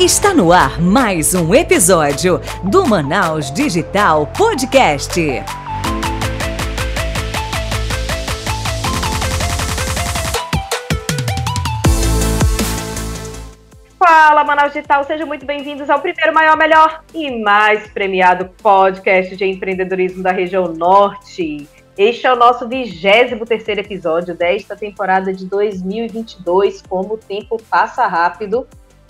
Está no ar mais um episódio do Manaus Digital Podcast. Fala, Manaus Digital, sejam muito bem-vindos ao primeiro, maior, melhor e mais premiado podcast de empreendedorismo da região norte. Este é o nosso 23 terceiro episódio desta temporada de 2022, como o tempo passa rápido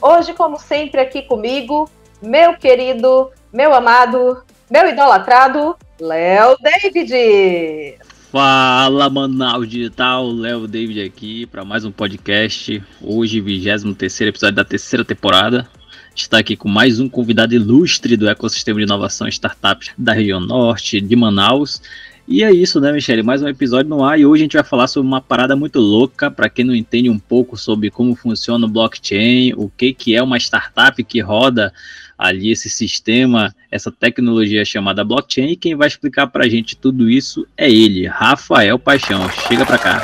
Hoje, como sempre, aqui comigo, meu querido, meu amado, meu idolatrado, Léo David. Fala, Manaus Digital, Léo David aqui para mais um podcast. Hoje, 23 episódio da terceira temporada. Está aqui com mais um convidado ilustre do ecossistema de inovação startups da região norte de Manaus. E é isso, né, Michele? Mais um episódio no ar e hoje a gente vai falar sobre uma parada muito louca para quem não entende um pouco sobre como funciona o blockchain, o que, que é uma startup que roda ali esse sistema, essa tecnologia chamada blockchain. E quem vai explicar para a gente tudo isso é ele, Rafael Paixão. Chega para cá.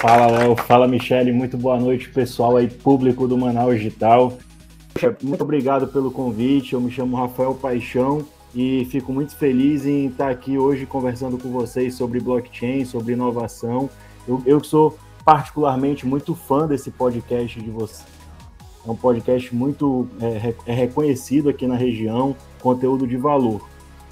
Fala, Léo. Fala, Michele. Muito boa noite, pessoal aí, público do Manaus Digital. Muito obrigado pelo convite. Eu me chamo Rafael Paixão e fico muito feliz em estar aqui hoje conversando com vocês sobre blockchain, sobre inovação. Eu, eu sou particularmente muito fã desse podcast de vocês. É um podcast muito é, é reconhecido aqui na região, conteúdo de valor.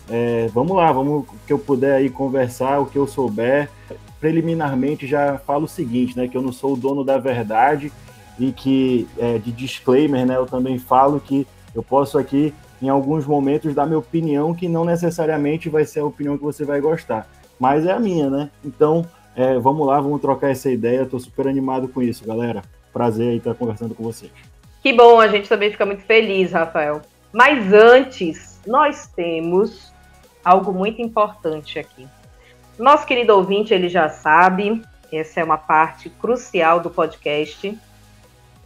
É, vamos lá, vamos que eu puder aí conversar, o que eu souber. Preliminarmente já falo o seguinte, né, que eu não sou o dono da verdade e que é, de disclaimer, né, eu também falo que eu posso aqui em alguns momentos dar minha opinião, que não necessariamente vai ser a opinião que você vai gostar, mas é a minha, né? Então, é, vamos lá, vamos trocar essa ideia. Estou super animado com isso, galera. Prazer aí estar conversando com vocês. Que bom, a gente também fica muito feliz, Rafael. Mas antes, nós temos algo muito importante aqui. Nosso querido ouvinte, ele já sabe, essa é uma parte crucial do podcast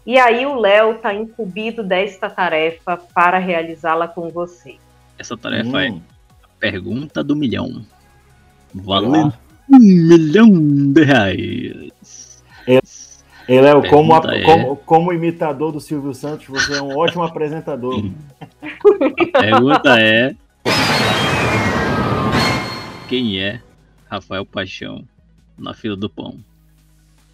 e aí o Léo está incumbido desta tarefa para realizá-la com você. Essa tarefa é hum. é a pergunta do milhão. Valendo um milhão de reais. Ei, Léo, como, é... como, como, imitador do Silvio Santos, você é um ótimo apresentador. a pergunta é: Quem é Rafael Paixão na fila do pão?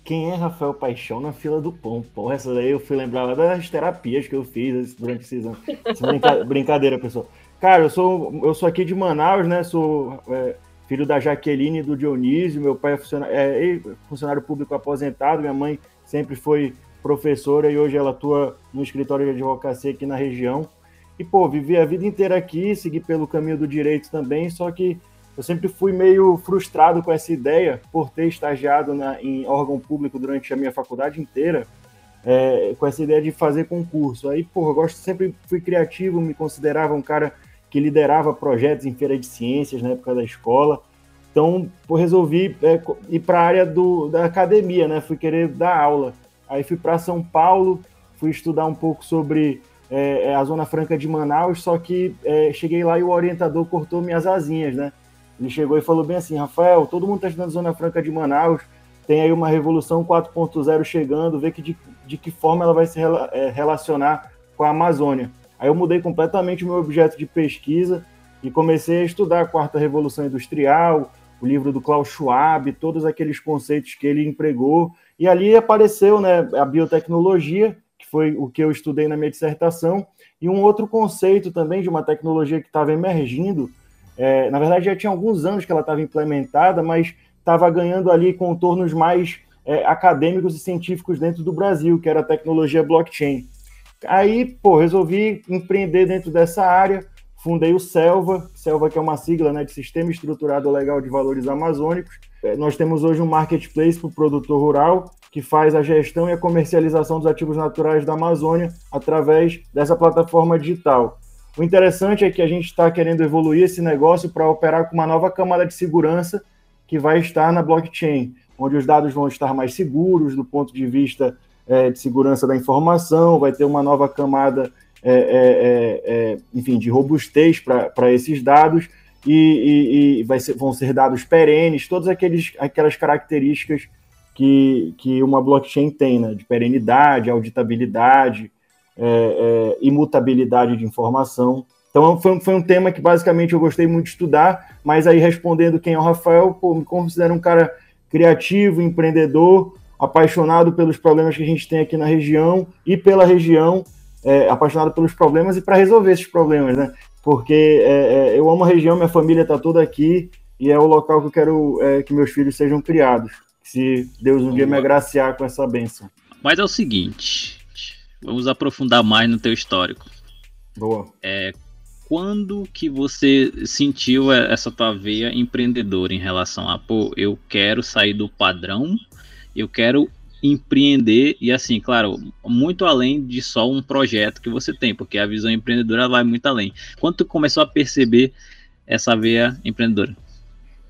Quem é Rafael Paixão na fila do pão? Porra, essa daí eu fui lembrar lá das terapias que eu fiz durante esses anos. Brinca... brincadeira, pessoal. Cara, eu sou, eu sou aqui de Manaus, né? Sou é, filho da Jaqueline e do Dionísio. Meu pai é funcionário, é, funcionário público aposentado. Minha mãe sempre foi professora e hoje ela atua no escritório de advocacia aqui na região. E, pô, vivi a vida inteira aqui, segui pelo caminho do direito também, só que eu sempre fui meio frustrado com essa ideia por ter estagiado na, em órgão público durante a minha faculdade inteira, é, com essa ideia de fazer concurso. Aí, porra, eu gosto, sempre fui criativo, me considerava um cara que liderava projetos em feira de ciências na época da escola. Então, pô, resolvi é, ir para a área do, da academia, né? Fui querer dar aula. Aí fui para São Paulo, fui estudar um pouco sobre é, é, a Zona Franca de Manaus, só que é, cheguei lá e o orientador cortou minhas asinhas, né? Ele chegou e falou bem assim: Rafael, todo mundo está estudando Zona Franca de Manaus, tem aí uma revolução 4.0 chegando, vê que de, de que forma ela vai se rela, é, relacionar com a Amazônia. Aí eu mudei completamente o meu objeto de pesquisa e comecei a estudar a quarta revolução industrial, o livro do Klaus Schwab, todos aqueles conceitos que ele empregou. E ali apareceu né, a biotecnologia, que foi o que eu estudei na minha dissertação, e um outro conceito também de uma tecnologia que estava emergindo, é, na verdade, já tinha alguns anos que ela estava implementada, mas estava ganhando ali contornos mais é, acadêmicos e científicos dentro do Brasil, que era a tecnologia blockchain. Aí, pô, resolvi empreender dentro dessa área, fundei o Selva, Selva que é uma sigla né, de Sistema Estruturado Legal de Valores Amazônicos. É, nós temos hoje um marketplace para o produtor rural, que faz a gestão e a comercialização dos ativos naturais da Amazônia através dessa plataforma digital. O interessante é que a gente está querendo evoluir esse negócio para operar com uma nova camada de segurança que vai estar na blockchain, onde os dados vão estar mais seguros do ponto de vista é, de segurança da informação, vai ter uma nova camada, é, é, é, é enfim, de robustez para esses dados e, e, e ser, vão ser dados perenes, todas aqueles, aquelas características que, que uma blockchain tem, né? De perenidade, auditabilidade, é, é, imutabilidade de informação. Então foi, foi, um tema que basicamente eu gostei muito de estudar, mas aí respondendo quem é o Rafael, pô, me considero um cara criativo, empreendedor, apaixonado pelos problemas que a gente tem aqui na região e pela região, é, apaixonado pelos problemas e para resolver esses problemas, né? Porque é, é, eu amo a região, minha família está toda aqui e é o local que eu quero é, que meus filhos sejam criados. Se Deus um dia me agraciar com essa benção. Mas é o seguinte, vamos aprofundar mais no teu histórico. Boa. É, quando que você sentiu essa tua veia empreendedora em relação a, pô, eu quero sair do padrão, eu quero empreender e assim, claro, muito além de só um projeto que você tem, porque a visão empreendedora vai muito além. Quando tu começou a perceber essa veia empreendedora?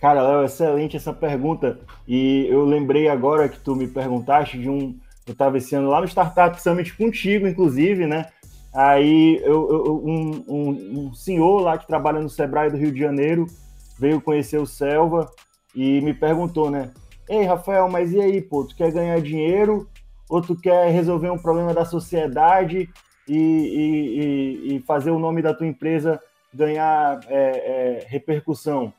Cara, Léo, excelente essa pergunta. E eu lembrei agora que tu me perguntaste de um. Eu estava esse ano lá no Startup Summit contigo, inclusive, né? Aí eu, eu, um, um, um, senhor lá que trabalha no Sebrae do Rio de Janeiro veio conhecer o Selva e me perguntou, né? Ei, Rafael, mas e aí, pô, tu quer ganhar dinheiro ou tu quer resolver um problema da sociedade e, e, e, fazer o nome da tua empresa ganhar é, é, repercussão?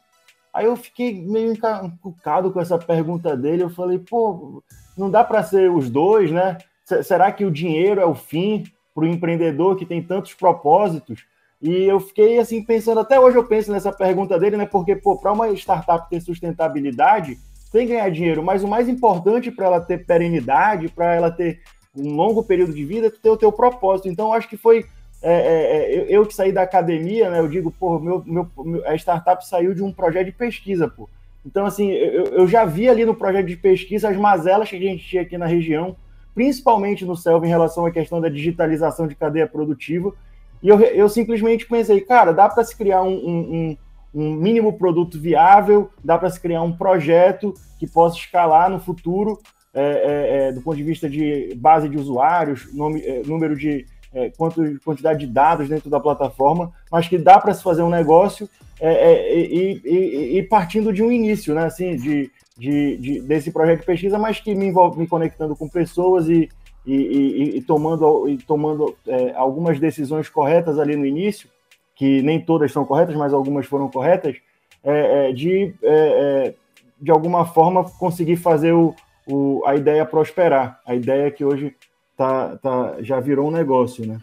Aí eu fiquei meio encucado com essa pergunta dele. Eu falei, pô, não dá para ser os dois, né? Será que o dinheiro é o fim para o empreendedor que tem tantos propósitos? E eu fiquei assim pensando, até hoje eu penso nessa pergunta dele, né? Porque, pô, para uma startup ter sustentabilidade, tem que ganhar dinheiro, mas o mais importante para ela ter perenidade, para ela ter um longo período de vida, é ter o teu propósito. Então, acho que foi é, é, é eu, que saí da academia, né? Eu digo, pô, meu, meu, a startup saiu de um projeto de pesquisa, pô. Então, assim, eu, eu já vi ali no projeto de pesquisa as mazelas que a gente tinha aqui na região, principalmente no Selva, em relação à questão da digitalização de cadeia produtiva. E eu, eu simplesmente pensei, cara, dá para se criar um, um, um mínimo produto viável, dá para se criar um projeto que possa escalar no futuro, é, é, é, do ponto de vista de base de usuários, nome, é, número de é, quanto, quantidade de dados dentro da plataforma, mas que dá para se fazer um negócio é, e, e, e, partindo de um início, né, assim, de, de, de, desse projeto de pesquisa, mas que me envolve me conectando com pessoas e, e, e tomando, e tomando algumas decisões corretas ali no início que nem todas são corretas, mas algumas foram corretas, é, é, de, é, é, de alguma forma conseguir fazer o, o, a ideia prosperar. A ideia que hoje tá, tá, já virou um negócio, né?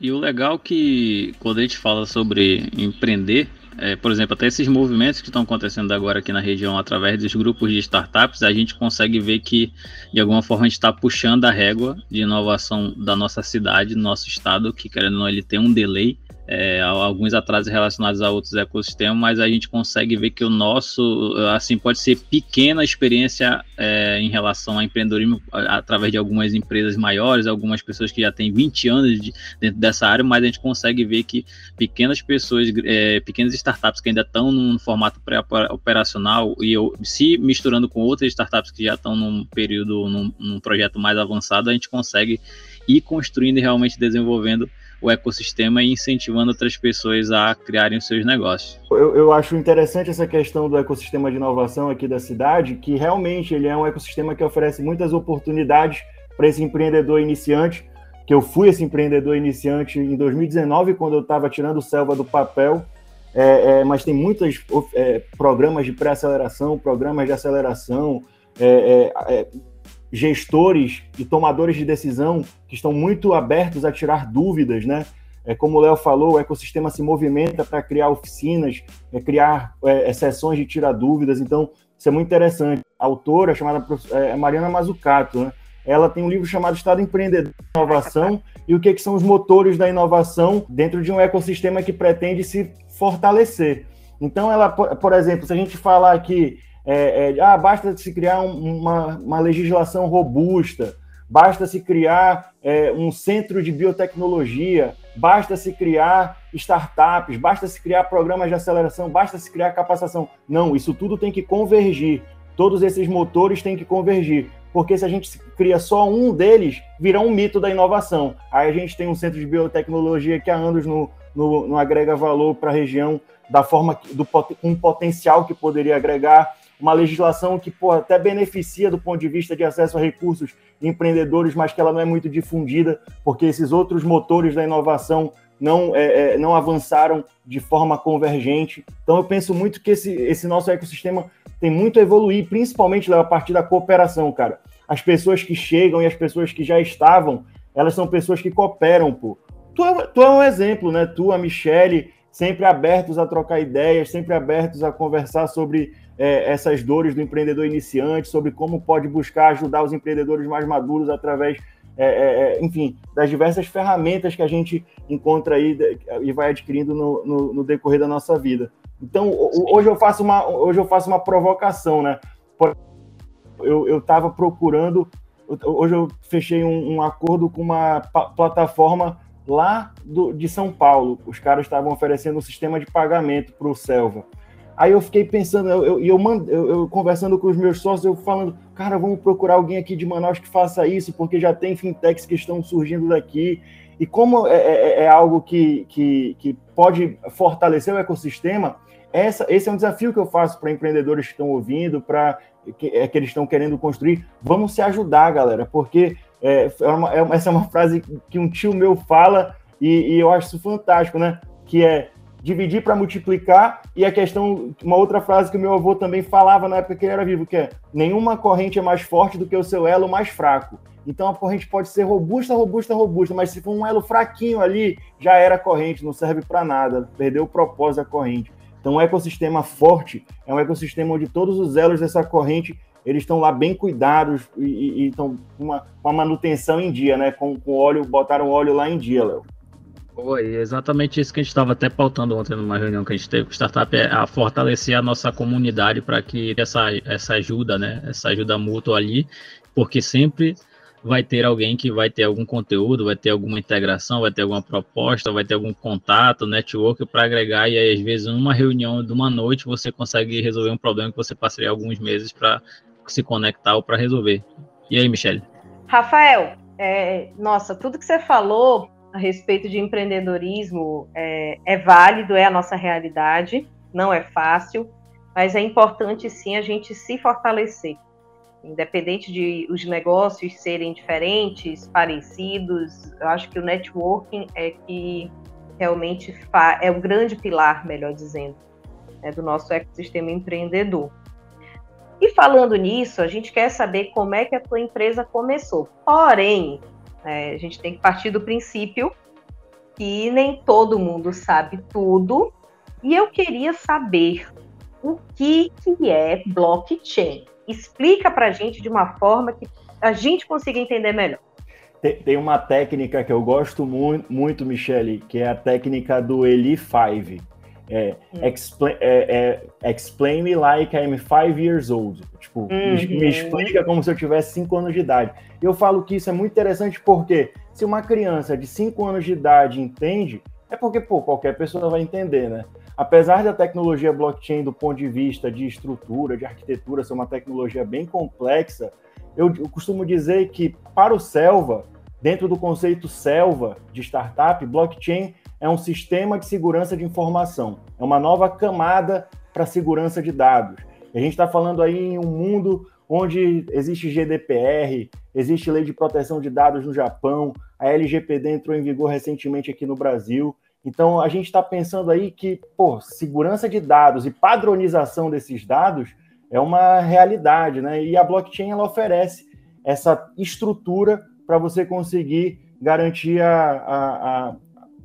E o legal é que quando a gente fala sobre empreender, é, por exemplo, até esses movimentos que estão acontecendo agora aqui na região através dos grupos de startups, a gente consegue ver que de alguma forma a gente está puxando a régua de inovação da nossa cidade, do nosso estado, que querendo ou não, ele tem um delay é, alguns atrasos relacionados a outros ecossistemas, mas a gente consegue ver que o nosso, assim, pode ser pequena experiência é, em relação ao empreendedorismo através de algumas empresas maiores, algumas pessoas que já têm 20 anos de, dentro dessa área, mas a gente consegue ver que pequenas pessoas, é, pequenas startups que ainda estão num formato pré-operacional e se misturando com outras startups que já estão num período, num, num projeto mais avançado, a gente consegue ir construindo e realmente desenvolvendo o ecossistema e incentivando outras pessoas a criarem os seus negócios. Eu, eu, acho interessante essa questão do ecossistema de inovação aqui da cidade, que realmente ele é um ecossistema que oferece muitas oportunidades para esse empreendedor iniciante, que eu fui esse empreendedor iniciante em 2019, quando eu estava tirando o Selva do papel, é, é, mas tem muitos é, programas de pré-aceleração, programas de aceleração, é, é, é, gestores e tomadores de decisão que estão muito abertos a tirar dúvidas, né? É, como o Léo falou, o ecossistema se movimenta para criar oficinas, é, criar é, sessões de tirar dúvidas, então isso é muito interessante. A autora, chamada é, Mariana Mazzucato, né? ela tem um livro chamado Estado Empreendedor de Inovação e o que, que são os motores da inovação dentro de um ecossistema que pretende se fortalecer. Então, ela, por exemplo, se a gente falar aqui é, é, ah, basta se criar uma, uma legislação robusta, basta se criar é, um centro de biotecnologia, basta se criar startups, basta se criar programas de aceleração, basta se criar capacitação. Não, isso tudo tem que convergir. Todos esses motores têm que convergir. Porque se a gente cria só um deles, vira um mito da inovação. Aí a gente tem um centro de biotecnologia que há anos não, não agrega valor para a região da forma do, com um potencial que poderia agregar uma legislação que até beneficia do ponto de vista de acesso a recursos empreendedores, mas que ela não é muito difundida, porque esses outros motores da inovação não, é, é, não avançaram de forma convergente. Então, eu penso muito que esse, esse nosso ecossistema tem muito a evoluir, principalmente a partir da cooperação, cara. As pessoas que chegam e as pessoas que já estavam, elas são pessoas que cooperam, pô. Tu é, tu é um exemplo, né? Tu, a Michele, sempre abertos a trocar ideias, sempre abertos a conversar sobre é, essas dores do empreendedor iniciante, sobre como pode buscar ajudar os empreendedores mais maduros através é, é, é, enfim, das diversas ferramentas que a gente encontra aí e vai adquirindo no, no, no decorrer da nossa vida. Então, hoje eu faço uma, hoje eu faço uma provocação, né? Eu estava procurando, hoje eu fechei um, um acordo com uma plataforma lá do, de São Paulo. Os caras estavam oferecendo um sistema de pagamento para o Selva. Aí eu fiquei pensando, eu, eu, eu, eu, conversando com os meus sócios, eu falando, cara, vamos procurar alguém aqui de Manaus que faça isso, porque já tem fintechs que estão surgindo daqui. E como é, é, é, é algo que, que, que pode fortalecer o ecossistema, essa, esse é um desafio que eu faço para empreendedores que estão ouvindo, para que, é, que eles estão querendo construir. Vamos se ajudar, galera, porque é, é uma, é, essa é uma frase que um tio meu fala e, e eu acho isso fantástico, né? Que é dividir para multiplicar, e a questão, uma outra frase que meu avô também falava na época que ele era vivo, que é nenhuma corrente é mais forte do que o seu elo mais fraco. Então a corrente pode ser robusta, robusta, robusta, mas se for um elo fraquinho ali, já era corrente, não serve para nada, perdeu o propósito da corrente. Então um ecossistema forte é um ecossistema onde todos os elos dessa corrente eles estão lá bem cuidados e, estão com uma, uma manutenção em dia, né? Com, com óleo, botaram óleo lá em dia, Léo. Foi exatamente isso que a gente estava até pautando ontem numa reunião que a gente teve com Startup, é a fortalecer a nossa comunidade para que essa, essa ajuda, né, essa ajuda mútua ali, porque sempre vai ter alguém que vai ter algum conteúdo, vai ter alguma integração, vai ter alguma proposta, vai ter algum contato, network para agregar, e aí às vezes numa reunião de uma noite você consegue resolver um problema que você passaria alguns meses para se conectar ou para resolver. E aí, Michele? Rafael, é, nossa, tudo que você falou a respeito de empreendedorismo é, é válido, é a nossa realidade, não é fácil, mas é importante sim a gente se fortalecer. Independente de os negócios serem diferentes, parecidos, eu acho que o networking é que realmente é o grande pilar, melhor dizendo, né, do nosso ecossistema empreendedor. E falando nisso, a gente quer saber como é que a tua empresa começou. Porém, é, a gente tem que partir do princípio que nem todo mundo sabe tudo. E eu queria saber o que, que é blockchain. Explica para a gente de uma forma que a gente consiga entender melhor. Tem uma técnica que eu gosto muito, muito Michele, que é a técnica do Eli 5. É, hum. explain, é, é, explain me like I'm five years old. Tipo, uhum. me, me, explica como se eu tivesse cinco anos de idade. Eu falo que isso é muito interessante porque se uma criança de cinco anos de idade entende, é porque, pô, qualquer pessoa vai entender, né? Apesar da tecnologia blockchain, do ponto de vista de estrutura, de arquitetura, ser uma tecnologia bem complexa, eu, eu costumo dizer que, para o Selva, dentro do conceito Selva de startup, blockchain é um sistema de segurança de informação, é uma nova camada para segurança de dados. A gente está falando aí em um mundo onde existe GDPR, existe lei de proteção de dados no Japão, a LGPD entrou em vigor recentemente aqui no Brasil. Então a gente está pensando aí que, pô, segurança de dados e padronização desses dados é uma realidade, né? E a blockchain ela oferece essa estrutura para você conseguir garantir a, a, a,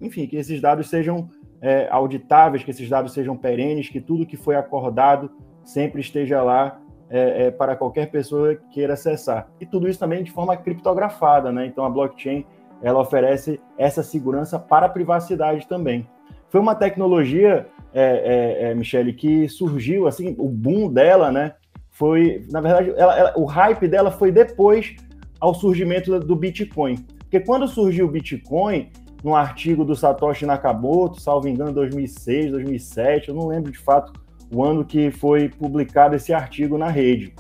enfim, que esses dados sejam é, auditáveis, que esses dados sejam perenes, que tudo que foi acordado sempre esteja lá é, é, para qualquer pessoa que queira acessar. E tudo isso também de forma criptografada, né? Então a blockchain ela oferece essa segurança para a privacidade também. Foi uma tecnologia, é, é, é Michele, que surgiu assim, o boom dela, né? Foi, na verdade, ela, ela, o hype dela foi depois ao surgimento do Bitcoin. Porque quando surgiu o Bitcoin, num artigo do Satoshi Nakamoto, salvo engano, 2006, 2007, eu não lembro de fato o ano que foi publicado esse artigo na rede.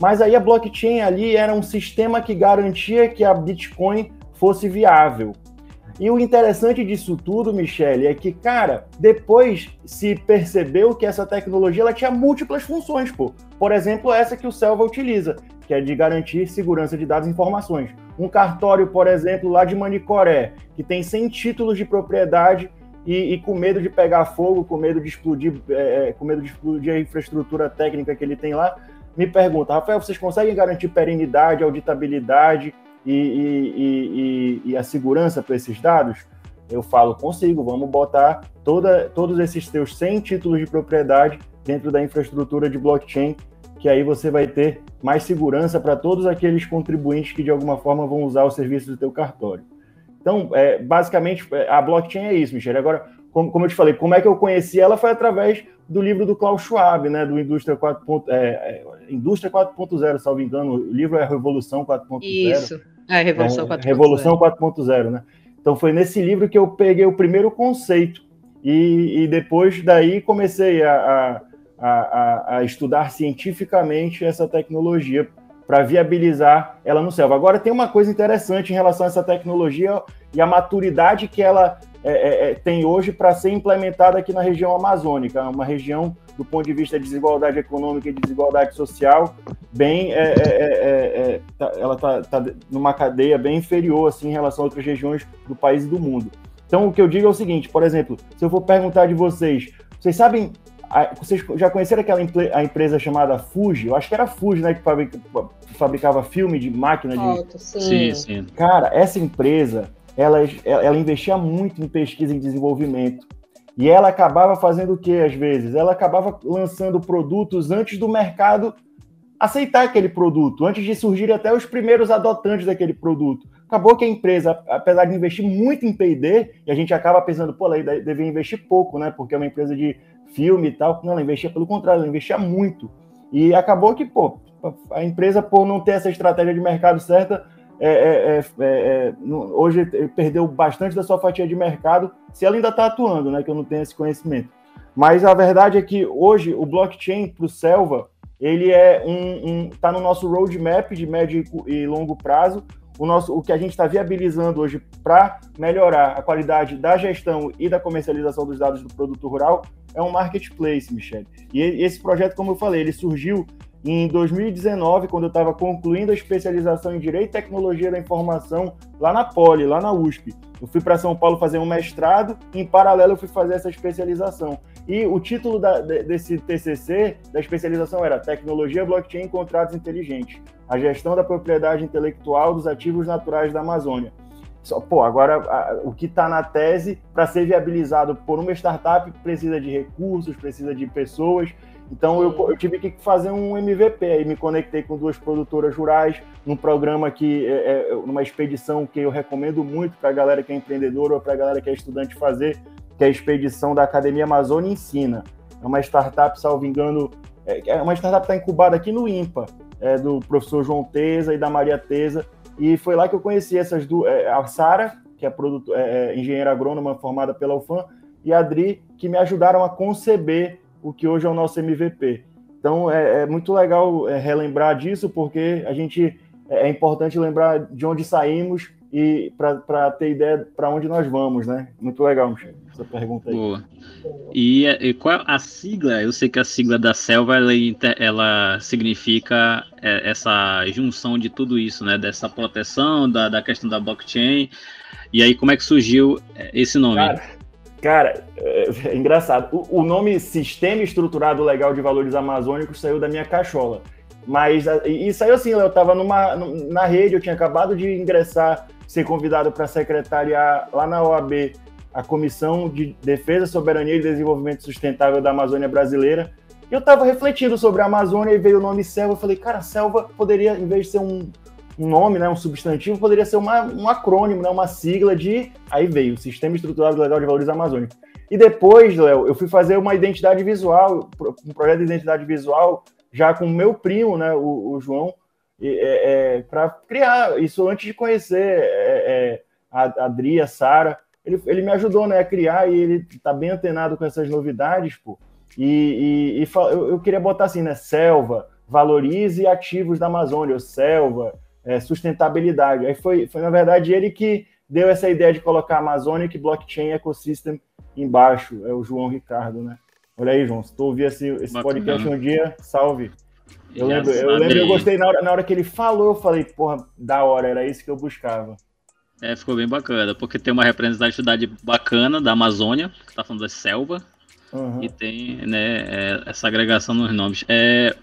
Mas aí a blockchain ali era um sistema que garantia que a Bitcoin fosse viável. E o interessante disso tudo, Michele, é que, cara, depois se percebeu que essa tecnologia ela tinha múltiplas funções, pô. Por exemplo, essa que o Selva utiliza, que é de garantir segurança de dados e informações. Um cartório, por exemplo, lá de Manicoré, que tem 100 títulos de propriedade e, e, com medo de pegar fogo, com medo de explodir, é, é, com medo de explodir a infraestrutura técnica que ele tem lá, me pergunta, Rafael, vocês conseguem garantir perenidade, auditabilidade e, e, e a segurança para esses dados? Eu falo, consigo, vamos botar toda, todos esses seus 100 títulos de propriedade dentro da infraestrutura de blockchain, que aí você vai ter mais segurança para todos aqueles contribuintes que de alguma forma vão usar o serviço do teu cartório. Então, é, basicamente, é, a blockchain é isso, Michele. Agora, como, como, eu te falei, como é que eu conheci ela foi através do livro do Klaus Schwab, né, do Indústria 4.0, é, é, Indústria 4.0, salvo engano, o livro é Revolução 4.0. Isso, é Revolução 4.0. É, Revolução 4.0, né? Então foi nesse livro que eu peguei o primeiro conceito e, e depois daí comecei a, a, a, a estudar cientificamente essa tecnologia para viabilizar ela no Selva. Agora, tem uma coisa interessante em relação a essa tecnologia e a maturidade que ela é, é, é tem hoje para ser implementada aqui na região amazônica, uma região, do ponto de vista de desigualdade econômica e de desigualdade social, bem, é, é, tá, ela está tá numa cadeia bem inferior assim, em relação a outras regiões do país e do mundo. Então, o que eu digo é o seguinte, por exemplo, se eu for perguntar de vocês, vocês sabem vocês já conheceram aquela a empresa chamada Fuji? Eu acho que era Fuji, né? Que fabricava filme de máquina de. sim. sim, sim. Cara, essa empresa, ela, ela investia muito em pesquisa e desenvolvimento. E ela acabava fazendo o que às vezes? Ela acabava lançando produtos antes do mercado aceitar aquele produto, antes de surgir até os primeiros adotantes daquele produto. Acabou que a empresa, apesar de investir muito em P&D, e a gente acaba pensando, pô, ela deve investir pouco, né? Porque é uma empresa de filme e tal. Não, ela investia pelo contrário, ela investia muito. E acabou que, pô, a empresa, por não ter essa estratégia de mercado certa, é, é, é, é hoje perdeu bastante da sua fatia de mercado, se ela ainda está atuando, né? Que eu não tenho esse conhecimento. Mas a verdade é que hoje o blockchain para o Selva, ele é um, um tá no nosso roadmap de médio e longo prazo, o, nosso, o que a gente está viabilizando hoje para melhorar a qualidade da gestão e da comercialização dos dados do produto rural é um marketplace, Michele. E esse projeto, como eu falei, ele surgiu em 2019, quando eu estava concluindo a especialização em Direito e Tecnologia da Informação lá na Poli, lá na USP. Eu fui para São Paulo fazer um mestrado, e em paralelo eu fui fazer essa especialização. E o título da, desse TCC, da especialização, era Tecnologia Blockchain e Contratos Inteligentes, a gestão da propriedade intelectual dos ativos naturais da Amazônia. Só, pô, agora a, o que está na tese para ser viabilizado por uma startup precisa de recursos, precisa de pessoas. Então eu, eu, tive que fazer um MVP, aí me conectei com duas produtoras rurais, num programa que é, é numa expedição que eu recomendo muito para a galera que é empreendedora ou para a galera que é estudante fazer, que é a expedição da Academia Amazônia Ensina. É uma startup, salvo engano, é, é uma startup que está incubada aqui no IMPA, é, do professor João Teza e da Maria Teza. E foi lá que eu conheci essas duas, é, a Sara, que é, produto, é, é, engenheira agrônoma formada pela UFAM, e a Adri, que me ajudaram a conceber o que hoje é o nosso MVP. Então é, é muito legal é, relembrar disso, porque a gente é, é importante lembrar de onde saímos e para ter ideia para onde nós vamos, né? Muito legal, Michel, essa pergunta aí. Boa. E, e, qual a sigla? Eu sei que a sigla da Selva ela, ela significa é, essa junção de tudo isso, né? Dessa proteção, da, da questão da blockchain. E aí, como é que surgiu é, esse nome? Cara, cara é, é engraçado. O, o, nome Sistema Estruturado Legal de Valores Amazônicos saiu da minha cachola. Mas, e saiu assim, eu estava numa, na rede, eu tinha acabado de ingressar ser convidado para secretariar lá na OAB a Comissão de Defesa, Soberania e Desenvolvimento Sustentável da Amazônia Brasileira. E eu estava refletindo sobre a Amazônia e veio o nome selva. Eu falei, cara, selva poderia, em vez de ser um, um nome, né, um substantivo, poderia ser uma, um acrônimo, né, uma sigla de. Aí veio, Sistema Estruturado Legal de Valores Amazônicos. E depois, Léo, eu fui fazer uma identidade visual, um projeto de identidade visual, já com o meu primo, né, o, o João, é, é, para criar isso antes de conhecer é, é a Adri, a Sara. Ele, ele me ajudou né, a criar e ele está bem antenado com essas novidades, pô. E, e, e eu, eu, queria botar assim, né? Selva, valorize ativos da Amazônia, selva, é, sustentabilidade. Aí foi, foi, na verdade, ele que deu essa ideia de colocar Amazonic Blockchain Ecosystem embaixo. É o João Ricardo, né? Olha aí, João. Se tu ouvir esse, esse podcast um dia, salve. Eu lembro, eu lembro, eu gostei na hora, na hora que ele falou, eu falei, porra, da hora, era isso que eu buscava. É, ficou bem bacana, porque tem uma representatividade bacana da Amazônia, que tá falando da selva, uhum. e tem né, é, essa agregação nos nomes. É,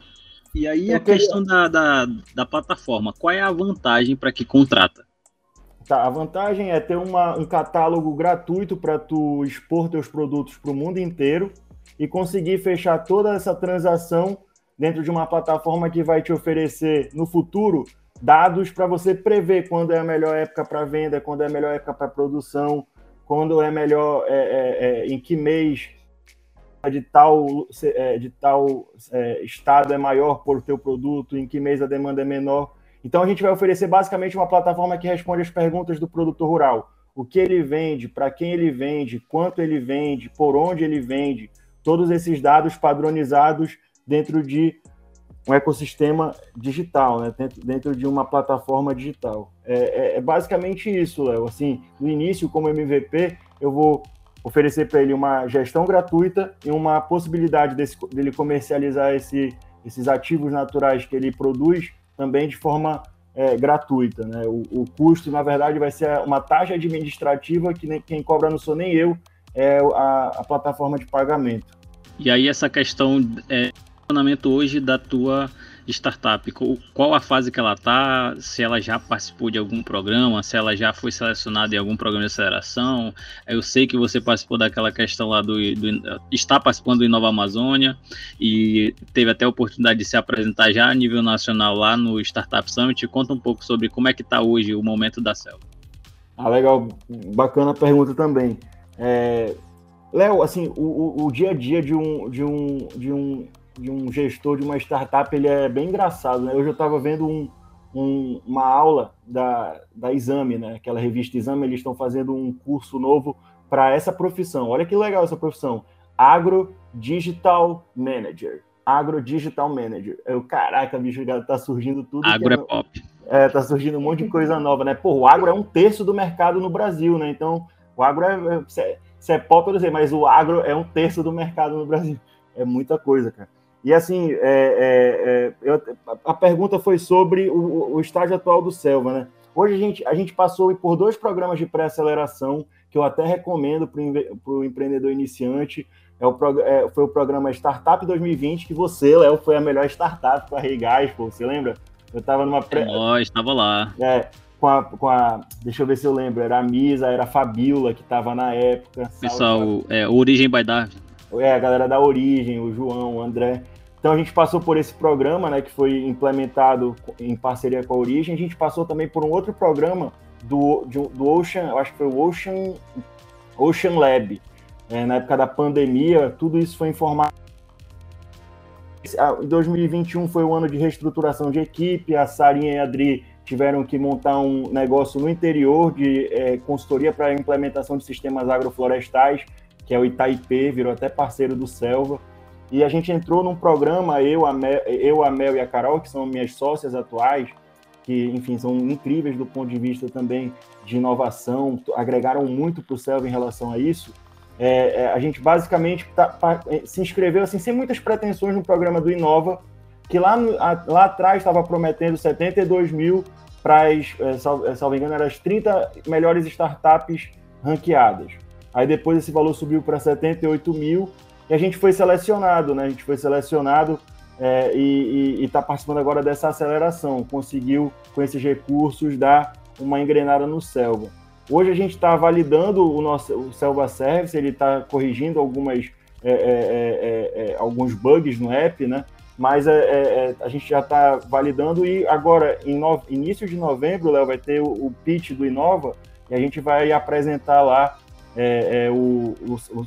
e aí eu a queria... questão da, da, da, plataforma, qual é a vantagem para que contrata? Tá, a vantagem é ter uma, um catálogo gratuito para tu expor teus produtos para o mundo inteiro e conseguir fechar toda essa transação dentro de uma plataforma que vai te oferecer no futuro dados para você prever quando é a melhor época para venda, quando é a melhor época para produção, quando é melhor, é, é, é, em que mês de tal, é, de tal é, estado é maior por teu produto, em que mês a demanda é menor. Então a gente vai oferecer basicamente uma plataforma que responde as perguntas do produtor rural. O que ele vende, para quem ele vende, quanto ele vende, por onde ele vende, todos esses dados padronizados dentro de um ecossistema digital, né? dentro, dentro de uma plataforma digital. É, é, é basicamente isso, Léo. Assim, no início, como MVP, eu vou oferecer para ele uma gestão gratuita e uma possibilidade desse, dele comercializar esse, esses ativos naturais que ele produz também de forma é, gratuita. Né? O, o, custo, na verdade, vai ser uma taxa administrativa que nem, quem cobra não sou nem eu, é a, a plataforma de pagamento. E aí essa questão é, funcionamento hoje da tua startup? Qual a fase que ela está? Se ela já participou de algum programa? Se ela já foi selecionada em algum programa de aceleração? Eu sei que você participou daquela questão lá do, do está participando do Inova Amazônia e teve até a oportunidade de se apresentar já a nível nacional lá no Startup Summit. Conta um pouco sobre como é que está hoje o momento da selva. Ah, legal, bacana a pergunta também. É... Léo, assim, o, o, o, dia a dia de um, de um, de um de um gestor de uma startup, ele é bem engraçado, né? Hoje eu estava vendo um, um, uma aula da, da Exame, né? Aquela revista Exame, eles estão fazendo um curso novo para essa profissão. Olha que legal essa profissão. Agro Digital Manager. Agro Digital Manager. Eu, caraca, bicho, tá surgindo tudo. Agro é, é pop. É, tá surgindo um monte de coisa nova, né? Pô, o agro é um terço do mercado no Brasil, né? Então, o agro é. Se é, é pop, eu não sei, mas o agro é um terço do mercado no Brasil. É muita coisa, cara. E assim, é, é, é, eu, a pergunta foi sobre o, o, estágio atual do Selva, né? Hoje a gente, a gente passou por dois programas de pré-aceleração que eu até recomendo para o empreendedor iniciante. É o, é, foi o programa Startup 2020, que você, Léo, foi a melhor startup com a Rei Gás, pô, você lembra? Eu estava numa pré. É, estava lá. É, com a, com a. Deixa eu ver se eu lembro. Era a Misa, era a Fabiola que estava na época. Pessoal, é, Origem by Darwin. É, a galera da Origem, o João, o André. Então a gente passou por esse programa, né, que foi implementado em parceria com a Origem. A gente passou também por um outro programa do, do Ocean, eu acho que foi o Ocean, Ocean Lab. É, na época da pandemia, tudo isso foi informado. Em 2021 foi o ano de reestruturação de equipe, a Sarinha e a Adri tiveram que montar um negócio no interior de é, consultoria para implementação de sistemas agroflorestais, que é o Itaipê, virou até parceiro do Selva. E a gente entrou num programa, eu, a Mel, eu, a Mel e a Carol, que são minhas sócias atuais, que, enfim, são incríveis do ponto de vista também de inovação, agregaram muito para o Selva em relação a isso. É, é, a gente basicamente tá, é, se inscreveu assim, sem muitas pretensões no programa do Inova, que lá, lá atrás estava prometendo 72 mil para as, é, é, salvo engano, eram as 30 melhores startups ranqueadas. Aí depois esse valor subiu para 78 mil e a gente foi selecionado, né? A gente foi selecionado é, e está participando agora dessa aceleração. Conseguiu, com esses recursos, dar uma engrenada no Selva. Hoje a gente está validando o nosso o Selva Service, ele está corrigindo algumas, é é, é, é, alguns bugs no app, né? Mas a gente já está validando e agora, em no, início de novembro, Léo, vai ter o, o pitch do Inova e a gente vai apresentar lá o, o, o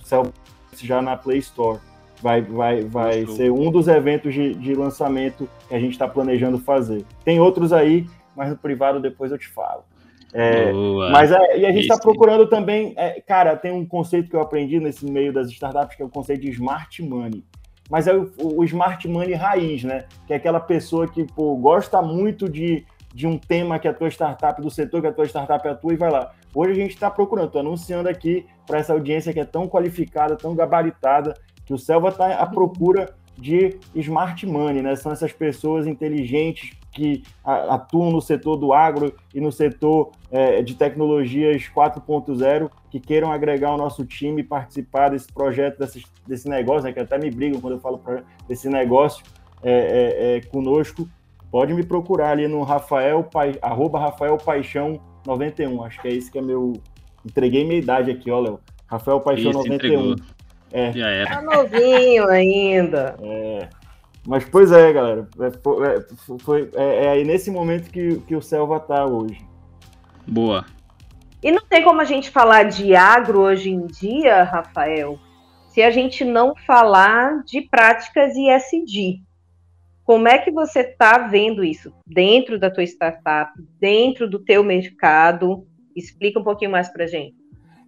Já na Play Store. Vai, vai, vai ser um dos eventos de, de lançamento que a gente está planejando fazer. Tem outros aí, mas no privado depois eu te falo. É, mas é, e a gente está procurando também, é, cara, tem um conceito que eu aprendi nesse meio das startups que é o conceito de smart money. Mas é o, o smart money raiz, né? Que é aquela pessoa que pô, gosta muito de, de um tema que a tua startup, do setor que a tua startup atua e vai lá. Hoje a gente está procurando, estou anunciando aqui para essa audiência que é tão qualificada, tão gabaritada, que o Selva está à procura de smart money, né? São essas pessoas inteligentes que atuam no setor do agro e no setor é, de tecnologias 4.0 que queiram agregar o nosso time e participar desse projeto, desse, desse negócio, né? que até me brigam quando eu falo desse negócio é, é, é, conosco, pode me procurar ali no Rafael, arroba Rafael Paixão 91. Acho que é isso que é meu. Entreguei minha idade aqui, ó, Léo. Rafael Paixão isso, 91. Entregou. É. Já era. Tá novinho ainda. É. Mas, pois é, galera. É, é, foi, é, é, aí nesse momento que, que o Selva tá hoje. Boa. E não tem como a gente falar de agro hoje em dia, Rafael, se a gente não falar de práticas ISD. Como é que você está vendo isso dentro da tua startup, dentro do teu mercado? Explica um pouquinho mais para gente.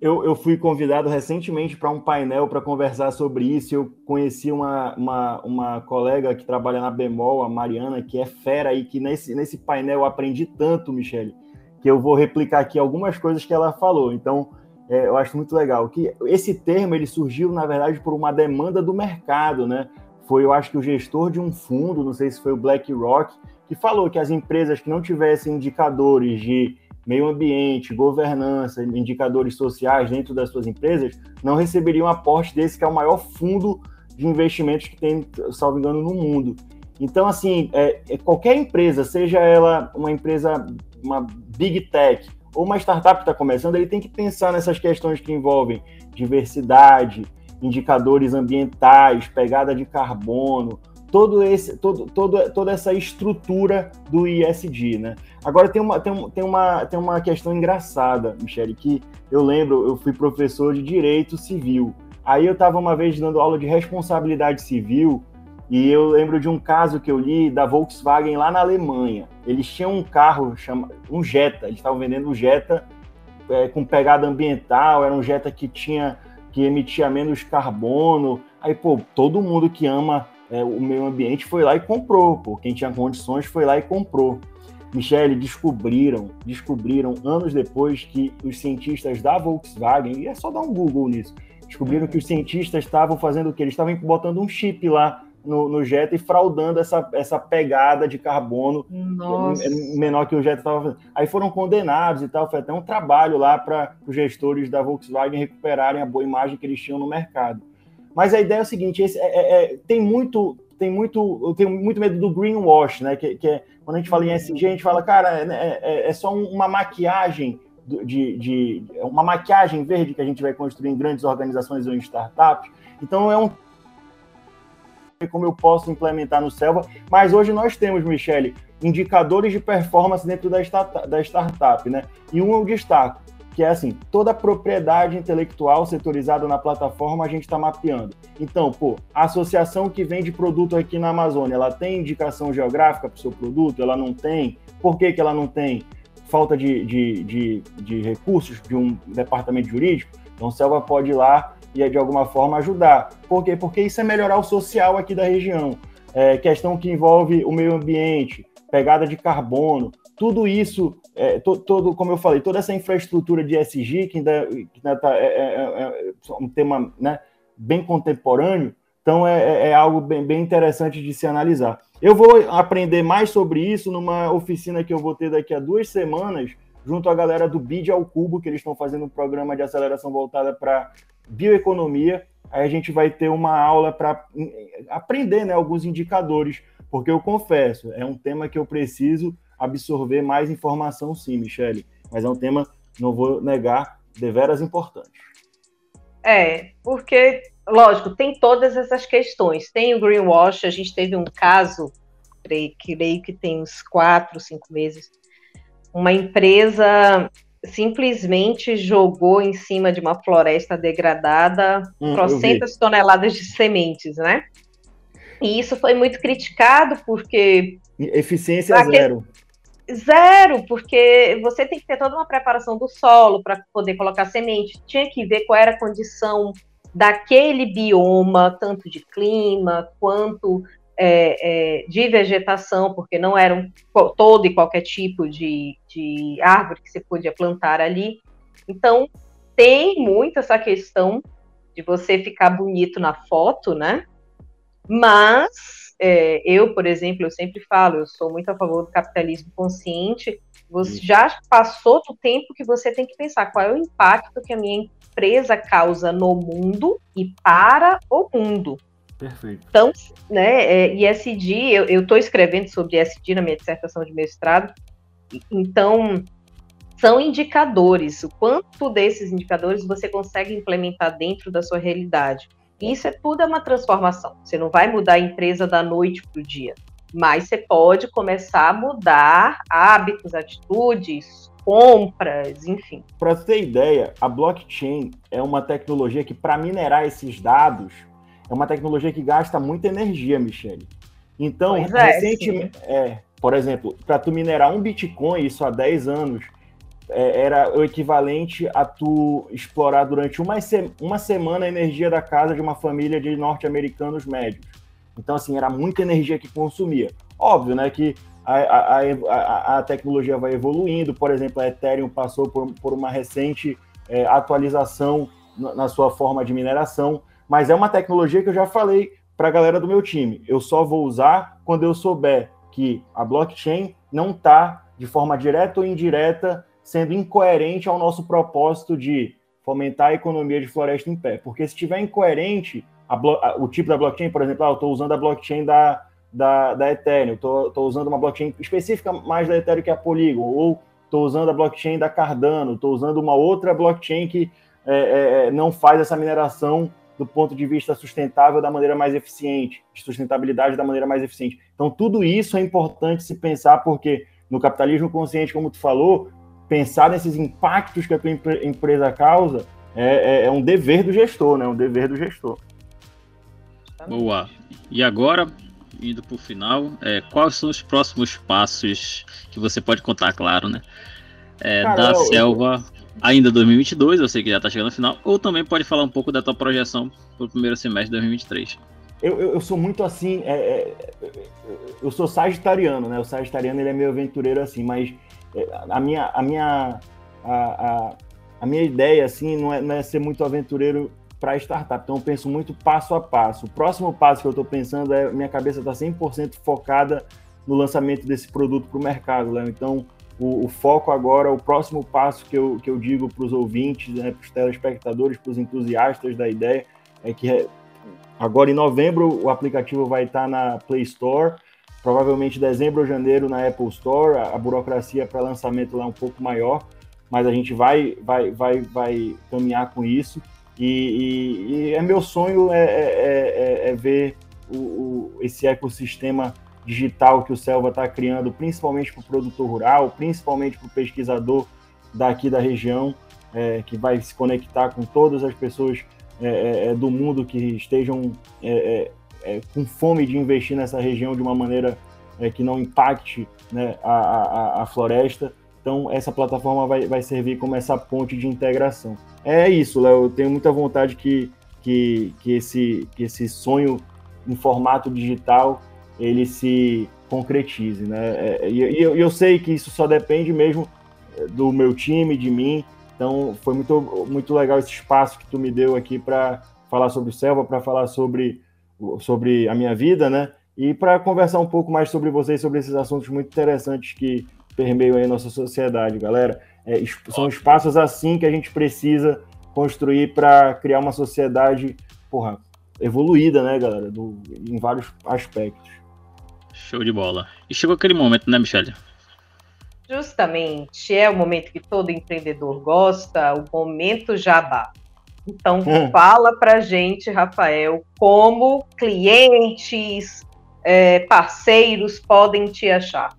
Eu, eu, fui convidado recentemente para um painel para conversar sobre isso. Eu conheci uma, uma, uma, colega que trabalha na Bemol, a Mariana, que é fera e que nesse, nesse painel eu aprendi tanto, Michele, que eu vou replicar aqui algumas coisas que ela falou. Então, é, eu acho muito legal que esse termo ele surgiu, na verdade, por uma demanda do mercado, né? Foi, eu acho que o gestor de um fundo, não sei se foi o BlackRock, que falou que as empresas que não tivessem indicadores de meio ambiente, governança, indicadores sociais dentro das suas empresas, não receberiam aporte desse, que é o maior fundo de investimentos que tem, salvo engano, no mundo. Então, assim, é, é, qualquer empresa, seja ela uma empresa, uma big tech, ou uma startup que está começando, ele tem que pensar nessas questões que envolvem diversidade, indicadores ambientais, pegada de carbono, todo esse, todo, todo, toda essa estrutura do ISD, né? Agora tem uma, tem, tem, uma, tem uma questão engraçada, Michele, que eu lembro, eu fui professor de direito civil. Aí eu estava uma vez dando aula de responsabilidade civil e eu lembro de um caso que eu li da Volkswagen lá na Alemanha. Eles tinham um carro, chama, um Jetta, eles estavam vendendo um Jetta é, com pegada ambiental, era um Jetta que tinha que emitia menos carbono. Aí, pô, todo mundo que ama é, o meio ambiente foi lá e comprou, pô. Quem tinha condições foi lá e comprou. Michele, descobriram, descobriram anos depois que os cientistas da Volkswagen, e é só dar um Google nisso, descobriram que os cientistas estavam fazendo o quê? Eles estavam botando um chip lá no, no Jetta e fraudando essa, essa pegada de carbono Nossa. menor que o Jetta estava fazendo. Aí foram condenados e tal, foi até um trabalho lá para os gestores da Volkswagen recuperarem a boa imagem que eles tinham no mercado. Mas a ideia é o seguinte: esse, é, é, é tem muito. Tem muito, eu tenho muito medo do greenwash, né? Que, que é quando a gente fala em SG, a gente fala, cara, é, é, é só uma maquiagem de, de, uma maquiagem verde que a gente vai construir em grandes organizações ou em startups. Então é um como eu posso implementar no Selva, mas hoje nós temos, Michele, indicadores de performance dentro da, start da startup, né? E um eu destaco, que é assim, toda propriedade intelectual setorizada na plataforma a gente está mapeando. Então, pô, a associação que vende produto aqui na Amazônia, ela tem indicação geográfica para o seu produto? Ela não tem? Por que, que ela não tem? Falta de, de, de, de recursos de um departamento jurídico? Então, o Selva pode ir lá e de alguma forma ajudar. Por quê? Porque isso é melhorar o social aqui da região. É, questão que envolve o meio ambiente, pegada de carbono, tudo isso, é, to, todo, como eu falei, toda essa infraestrutura de SG, que ainda, que ainda tá, é, é, é, é um tema né, bem contemporâneo, então é, é, algo bem, bem interessante de se analisar. Eu vou aprender mais sobre isso numa oficina que eu vou ter daqui a duas semanas, junto à galera do BID ao Cubo, que eles estão fazendo um programa de aceleração voltada para bioeconomia, aí a gente vai ter uma aula para aprender né, alguns indicadores, porque eu confesso, é um tema que eu preciso absorver mais informação sim, Michele, mas é um tema, não vou negar, deveras importante. É, porque, lógico, tem todas essas questões. Tem o greenwash, a gente teve um caso, creio, creio que tem uns quatro, cinco meses, uma empresa simplesmente jogou em cima de uma floresta degradada hum, trocentas toneladas de sementes, né? E isso foi muito criticado porque. Eficiência zero. Zero, porque você tem que ter toda uma preparação do solo para poder colocar semente. Tinha que ver qual era a condição daquele bioma, tanto de clima quanto é, é, de vegetação, porque não era um, todo e qualquer tipo de, de árvore que você podia plantar ali. Então, tem muito essa questão de você ficar bonito na foto, né? Mas é, eu, por exemplo, eu sempre falo, eu sou muito a favor do capitalismo consciente. Você já passou do tempo que você tem que pensar qual é o impacto que a minha empresa causa no mundo e para o mundo. Perfeito. Então, né, é, ISD, eu estou escrevendo sobre ISD na minha dissertação de mestrado, então são indicadores. O quanto desses indicadores você consegue implementar dentro da sua realidade? Isso é tudo é uma transformação. Você não vai mudar a empresa da noite para o dia, mas você pode começar a mudar hábitos, atitudes, compras, enfim. Para você ter ideia, a blockchain é uma tecnologia que, para minerar esses dados, é uma tecnologia que gasta muita energia, Michele. Então, é, recentemente, é, por exemplo, para tu minerar um Bitcoin, isso há 10 anos, é, era o equivalente a tu explorar durante uma, se- uma semana a energia da casa de uma família de norte-americanos médios. Então, assim, era muita energia que consumia. Óbvio, né, que a, a, a, a tecnologia vai evoluindo, por exemplo, a Ethereum passou por, por uma recente é, atualização na, na sua forma de mineração, mas é uma tecnologia que eu já falei para a galera do meu time. Eu só vou usar quando eu souber que a blockchain não está, de forma direta ou indireta, sendo incoerente ao nosso propósito de fomentar a economia de floresta em pé. Porque se estiver incoerente, a o tipo da blockchain, por exemplo, ah, eu estou usando a blockchain da, da, da Ethereum, estou usando uma blockchain específica mais da Ethereum que é a Polygon, ou estou usando a blockchain da Cardano, estou usando uma outra blockchain que é, é, é, não faz essa mineração do ponto de vista sustentável da maneira mais eficiente, de sustentabilidade da maneira mais eficiente. Então, tudo isso é importante se pensar, porque no capitalismo consciente, como tu falou, pensar nesses impactos que a tua empre- empresa causa é, é- é um dever do gestor, né? Um dever do gestor. Boa. E agora, indo para o final, é, quais são os próximos passos que você pode contar, claro, né? É, Cara, da eu- Selva ainda 2022, eu sei que já está chegando no final, ou também pode falar um pouco da tua projeção para o primeiro semestre de 2023. Eu, eu, eu sou muito assim, é, é, eu sou sagitariano, né? O sagitariano ele é meio aventureiro assim, mas é, a minha, a minha, a, a, a minha ideia assim não é, não é ser muito aventureiro para startup. Então eu penso muito passo a passo. O próximo passo que eu estou pensando é minha cabeça está 100% focada no lançamento desse produto para o mercado, Léo. Então o, o foco agora, o próximo passo que eu, que eu digo para os ouvintes, né, para os telespectadores, para os entusiastas da ideia, é que agora em novembro o aplicativo vai estar na Play Store, provavelmente dezembro ou janeiro na Apple Store. A, a burocracia para lançamento lá é um pouco maior, mas a gente vai, vai, vai, vai caminhar com isso. E, e- e é meu sonho é, é- é- é ver o, o- esse ecossistema digital que o Selva está criando, principalmente para o produtor rural, principalmente para o pesquisador daqui da região, é, que vai se conectar com todas as pessoas é, é, é, do mundo que estejam é, é, com fome de investir nessa região de uma maneira que não impacte né, a, a, a- a floresta. Então, essa plataforma vai, vai servir como essa ponte de integração. É isso, Léo. Eu tenho muita vontade que, que, que, esse, que esse sonho em formato digital ele se concretize, né? É, E e eu, eu sei que isso só depende mesmo é, do meu time, de mim. Então, foi muito, muito legal esse espaço que tu me deu aqui para falar sobre o Selva, para falar sobre, sobre a minha vida, né? E para conversar um pouco mais sobre vocês, sobre esses assuntos muito interessantes que permeiam aí a nossa sociedade, galera. É, são espaços assim que a gente precisa construir para criar uma sociedade, porra, evoluída, né, galera? Do- em vários aspectos. Show de bola. E chegou aquele momento, né, Michele? Justamente é o momento que todo empreendedor gosta, o momento jabá. Então, Hum. fala pra gente, Rafael, como clientes, é, parceiros podem te achar.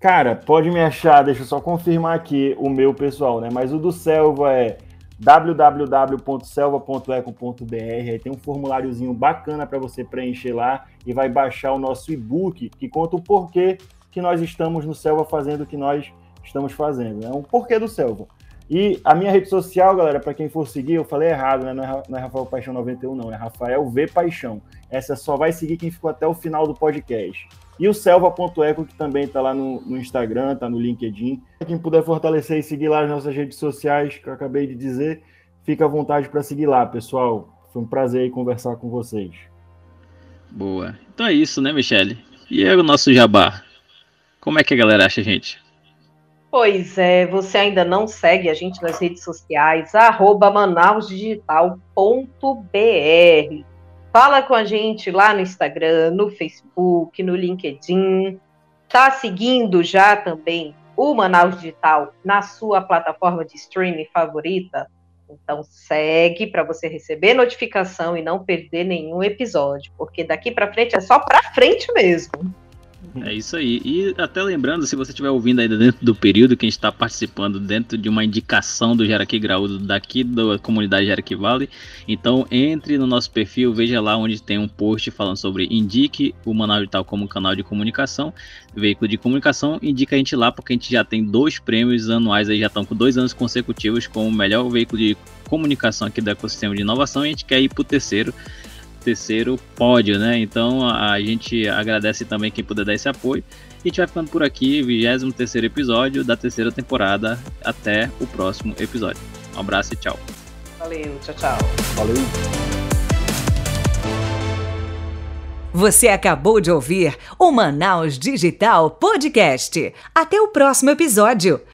Cara, pode me achar, deixa eu só confirmar aqui o meu pessoal, né? Mas o do Selva é www.selva.eco.br. Aí tem um formuláriozinho bacana para você preencher lá e vai baixar o nosso e-book que conta o porquê que nós estamos no Selva fazendo o que nós estamos fazendo. É um porquê do Selva. E a minha rede social, galera, para quem for seguir, eu falei errado, né? Não é, não é Rafael Paixão 91, não, é Rafael V Paixão. Essa só vai seguir quem ficou até o final do podcast. E o selva.eco, que também está lá no, no Instagram, está no LinkedIn. Quem puder fortalecer e seguir lá as nossas redes sociais, que eu acabei de dizer, fica à vontade para seguir lá, pessoal. Foi um prazer conversar com vocês. Boa. Então é isso, né, Michele? E é o nosso jabá. Como é que a galera acha a gente? Pois é, você ainda não segue a gente nas redes sociais, arroba manausdigital.br. Fala com a gente lá no Instagram, no Facebook, no LinkedIn. Tá seguindo já também o Manaus Digital na sua plataforma de streaming favorita? Então segue para você receber notificação e não perder nenhum episódio, porque daqui para frente é só para frente mesmo. É isso aí. E até lembrando, se você estiver ouvindo ainda dentro do período que a gente está participando dentro de uma indicação do Jeraqui Graúdo daqui da comunidade Jeraqui Valley, então entre no nosso perfil, veja lá onde tem um post falando sobre indique o Manaus Digital como canal de comunicação, veículo de comunicação, indica a gente lá porque a gente já tem dois prêmios anuais aí, já estão com dois anos consecutivos como o melhor veículo de comunicação aqui do ecossistema de inovação e a gente quer ir para o terceiro terceiro pódio, né? Então a gente agradece também quem puder dar esse apoio. E a gente vai ficando por aqui, 23 terceiro episódio da terceira temporada. Até o próximo episódio. Um abraço e tchau. Valeu, tchau, tchau. Valeu. Você acabou de ouvir o Manaus Digital Podcast. Até o próximo episódio.